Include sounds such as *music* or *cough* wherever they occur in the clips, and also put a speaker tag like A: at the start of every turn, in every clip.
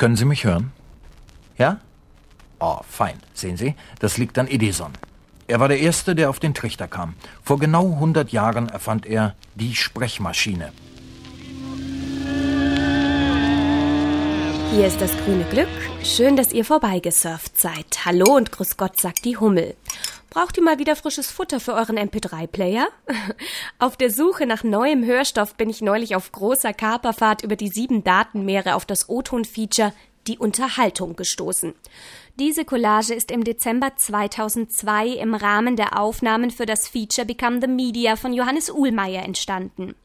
A: Können Sie mich hören? Ja? Oh, fein. Sehen Sie, das liegt an Edison. Er war der Erste, der auf den Trichter kam. Vor genau 100 Jahren erfand er die Sprechmaschine.
B: Hier ist das grüne Glück. Schön, dass ihr vorbeigesurft seid. Hallo und grüß Gott, sagt die Hummel. Braucht ihr mal wieder frisches Futter für euren MP3-Player? *laughs* Auf der Suche nach neuem Hörstoff bin ich neulich auf großer Kaperfahrt über die sieben Datenmeere auf das O-Ton-Feature Die Unterhaltung gestoßen. Diese Collage ist im Dezember 2002 im Rahmen der Aufnahmen für das Feature Become the Media von Johannes Uhlmeier entstanden.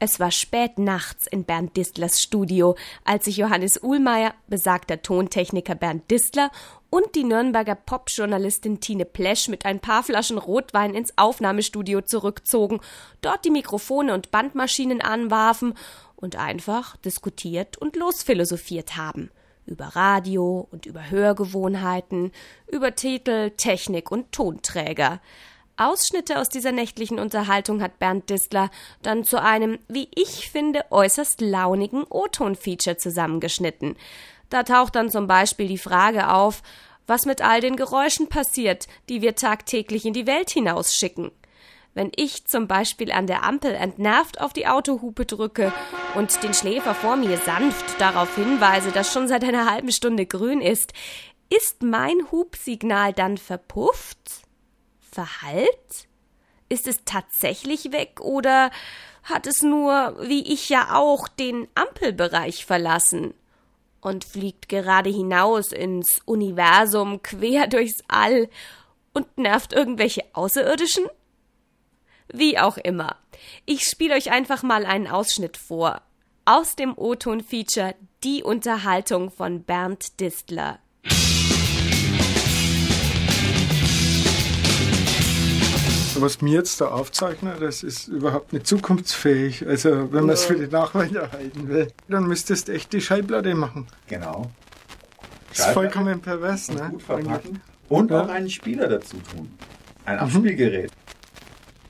B: Es war spät nachts in Bernd Distlers Studio, als sich Johannes Uhlmeier, besagter Tontechniker Bernd Distler und die Nürnberger Popjournalistin Tine Plesch mit ein paar Flaschen Rotwein ins Aufnahmestudio zurückzogen, dort die Mikrofone und Bandmaschinen anwarfen und einfach diskutiert und losphilosophiert haben. Über Radio und über Hörgewohnheiten, über Titel, Technik und Tonträger. Ausschnitte aus dieser nächtlichen Unterhaltung hat Bernd Distler dann zu einem, wie ich finde, äußerst launigen O-Ton-Feature zusammengeschnitten. Da taucht dann zum Beispiel die Frage auf, was mit all den Geräuschen passiert, die wir tagtäglich in die Welt hinausschicken. Wenn ich zum Beispiel an der Ampel entnervt auf die Autohupe drücke und den Schläfer vor mir sanft darauf hinweise, dass schon seit einer halben Stunde grün ist, ist mein Hubsignal dann verpufft? Verhallt? Ist es tatsächlich weg oder hat es nur, wie ich ja auch, den Ampelbereich verlassen und fliegt gerade hinaus ins Universum quer *laughs* durchs All und nervt irgendwelche Außerirdischen? Wie auch immer. Ich spiele euch einfach mal einen Ausschnitt vor. Aus dem O-Ton-Feature Die Unterhaltung von Bernd Distler.
C: Was mir jetzt da aufzeichne, das ist überhaupt nicht zukunftsfähig. Also wenn man es für die Nachwelt erhalten will, dann müsstest du echt die Schallplatte machen.
D: Genau.
C: Das ist vollkommen pervers,
D: Und
C: ne?
D: gut verpacken. Und
C: Ja.
D: auch einen Spieler dazu tun. Ein Abspielgerät.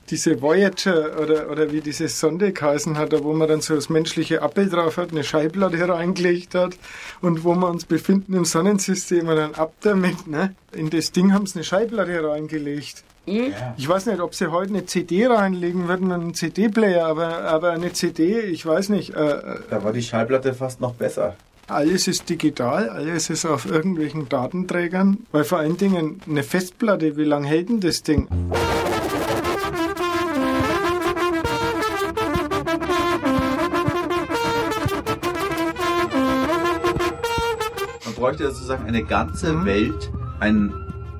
C: Diese Voyager oder, oder wie diese Sonde geheißen hat, da wo man dann so das menschliche Abbild drauf hat, eine Schallplatte reingelegt hat und wo wir uns befinden im Sonnensystem und dann ab damit, ne? In das Ding haben sie eine Schallplatte reingelegt.
D: Ja.
C: Ich weiß nicht, ob sie heute eine CD reinlegen würden, einen CD-Player, aber, aber eine CD, ich weiß nicht. Äh, äh,
D: Da war die Schallplatte fast noch besser.
C: alles ist digital, alles ist auf irgendwelchen Datenträgern, weil vor allen Dingen eine Festplatte, wie lange hält denn das Ding?
D: Bräuchte ja sozusagen eine ganze Welt, einen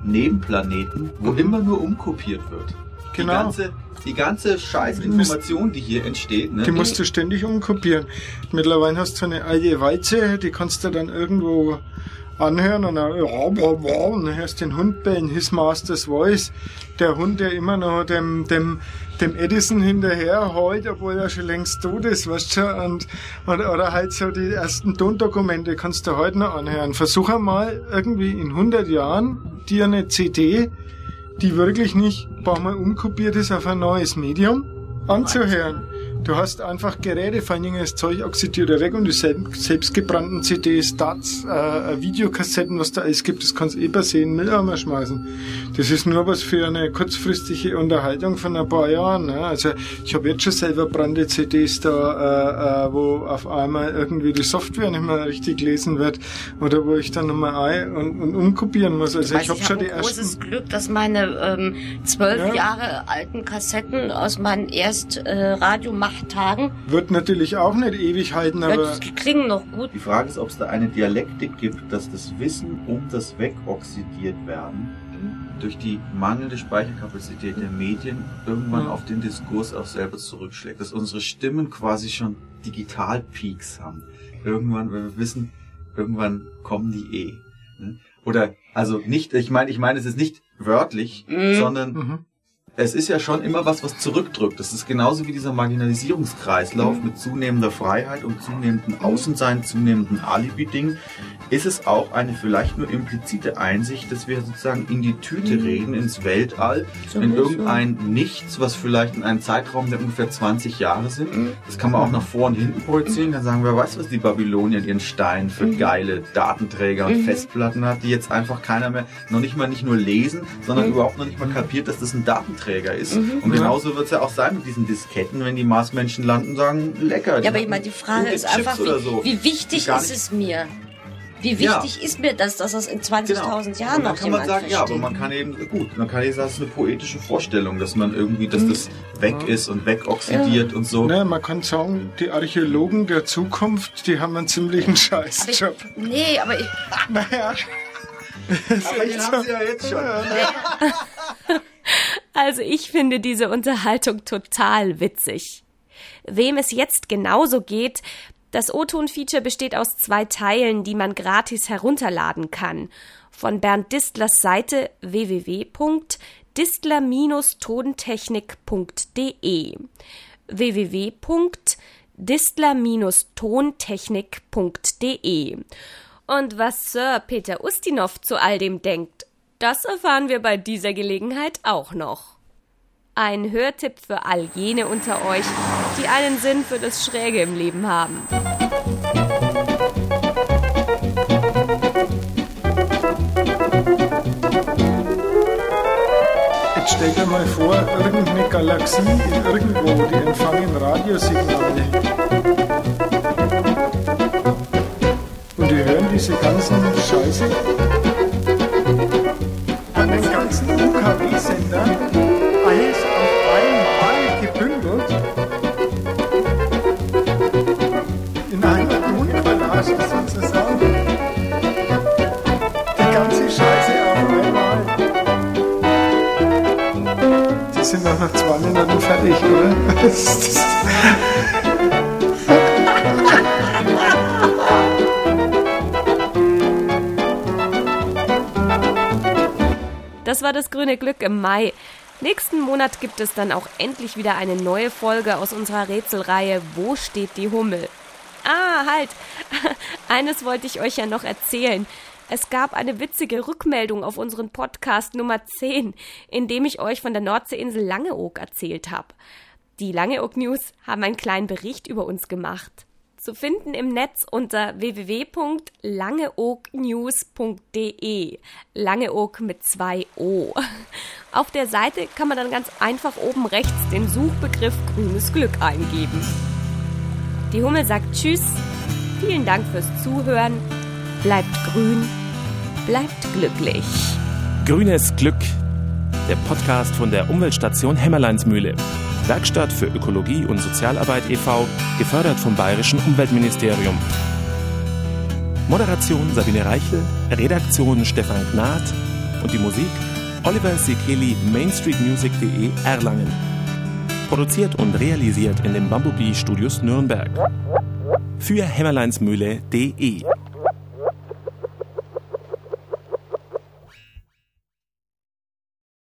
D: Nebenplaneten, wo immer nur umkopiert wird. Die
C: Genau.
D: ganze, die ganze Scheißinformation, die hier entsteht, ne?
C: Die musst du ständig umkopieren. Mittlerweile hast du eine alte Walze, die kannst du dann irgendwo anhören und dann, und hörst den Hund bellen, his master's voice. Der Hund, der immer noch dem, dem, dem Edison hinterher heult, obwohl er schon längst tot ist, weißt du, und, oder, oder halt so die ersten Tondokumente kannst du heute noch anhören. Versuch einmal irgendwie in 100 Jahren dir eine CD, die wirklich nicht ein paar Mal umkopiert ist auf ein neues Medium, anzuhören. Du hast einfach Geräte, vor allen Dingen das Zeug oxidiert ja weg und die selbst, selbstgebrannten CDs, Stats, äh, Videokassetten, was da alles gibt, das kannst du eh per se in den Mülleimer schmeißen. Das ist nur was für eine kurzfristige Unterhaltung von ein paar Jahren. Ne? Also ich habe jetzt schon selber brannte CDs da, äh, äh, wo auf einmal irgendwie die Software nicht mehr richtig lesen wird oder wo ich dann nochmal ein und, und umkopieren muss. Also
E: Weiß,
C: ich habe
E: ich
C: schon die
E: ein großes
C: ersten...
E: Glück, dass meine ähm, zwölf
C: Ja.
E: Jahre alten Kassetten aus meinen erst äh, Radiomachttagen,
C: Wird natürlich auch nicht ewig halten,
E: ja,
C: aber...
E: die klingen noch gut.
D: Die Frage ist, ob es da eine Dialektik gibt, dass das Wissen um das Wegoxidiert werden durch die mangelnde Speicherkapazität der Medien irgendwann
C: Mhm.
D: auf den Diskurs auch selber zurückschlägt. Dass unsere Stimmen quasi schon Digital-Peaks haben. Irgendwann, wenn wir wissen, irgendwann kommen die eh. Ne? Oder, also nicht, ich meine, ich meine, es ist nicht wörtlich, sondern
C: Mhm.
D: Es ist ja schon immer was, was zurückdrückt. Das ist genauso wie dieser Marginalisierungskreislauf mit zunehmender Freiheit und zunehmendem Außensein, zunehmendem Alibi-Ding. Ist es auch eine vielleicht nur implizite Einsicht, dass wir sozusagen in die Tüte reden, ins Weltall, in irgendein Nichts, was vielleicht in einem Zeitraum der ungefähr 20 Jahre sind. Das kann man auch nach vor und hinten projizieren. Dann sagen wir, weißt du, was die Babylonier in ihren Steinen für geile Datenträger und Festplatten hat, die jetzt einfach keiner mehr, noch nicht mal nicht nur lesen, sondern überhaupt noch nicht mal kapiert, dass das ein Datenträger ist. Und genauso wird es ja auch sein mit diesen Disketten, wenn die Marsmenschen landen und sagen, lecker.
E: Ja, aber ich meine, die Frage ist
D: Chips
E: einfach, wie,
D: so.
E: wie wichtig ist es mir? Wie
D: Ja.
E: wichtig ist mir das, dass das in 20.000
D: Genau.
E: Jahren noch
D: kann man sagen, ja, aber
E: versteht?
D: man kann eben, gut, man kann eben sagen, das ist eine poetische Vorstellung, dass man irgendwie, dass das weg ist und wegoxidiert und so.
C: Ne, man kann sagen, die Archäologen der Zukunft, die haben einen ziemlichen Scheißjob.
E: Nee, aber ich, *laughs*
C: Naja, *laughs*
D: Aber haben sie ja jetzt schon.
B: Also ich finde diese Unterhaltung total witzig. Wem es jetzt genauso geht, das O-Ton-Feature besteht aus zwei Teilen, die man gratis herunterladen kann. Von Bernd Distlers Seite www.distler-tontechnik.de www.distler-tontechnik.de Und was Sir Peter Ustinov zu all dem denkt, das erfahren wir bei dieser Gelegenheit auch noch. Ein Hörtipp für all jene unter euch, die einen Sinn für das Schräge im Leben haben.
C: jetzt stell dir mal vor, irgendeine Galaxie in irgendwo, die empfangen Radiosignale. Und die hören diese ganzen Scheiße Nach zwei Minuten fertig, oder? *laughs*
B: Das war das grüne Glück im Mai. Nächsten Monat gibt es dann auch endlich wieder eine neue Folge aus unserer Rätselreihe Wo steht die Hummel? Ah, halt. *laughs* Eines wollte ich euch ja noch erzählen. Es gab eine witzige Rückmeldung auf unseren Podcast Nummer 10, in dem ich euch von der Nordseeinsel Langeoog erzählt habe. Die Langeoog News haben einen kleinen Bericht über uns gemacht. Zu finden im Netz unter www.langeoognews.de. Langeoog mit zwei O. Auf der Seite kann man dann ganz einfach oben rechts den Suchbegriff grünes Glück eingeben. Die Hummel sagt Tschüss. Vielen Dank fürs Zuhören. Bleibt grün. Bleibt glücklich.
F: Grünes Glück. Der Podcast von der Umweltstation Hämmerleinsmühle. Werkstatt für Ökologie und Sozialarbeit e.V., gefördert vom Bayerischen Umweltministerium. Moderation Sabine Reichel, Redaktion Stefan Gnad und die Musik Oliver Sekeli, mainstreetmusic.de Erlangen. Produziert und realisiert in den Bumblebee Studios Nürnberg. Für Hämmerleinsmühle.de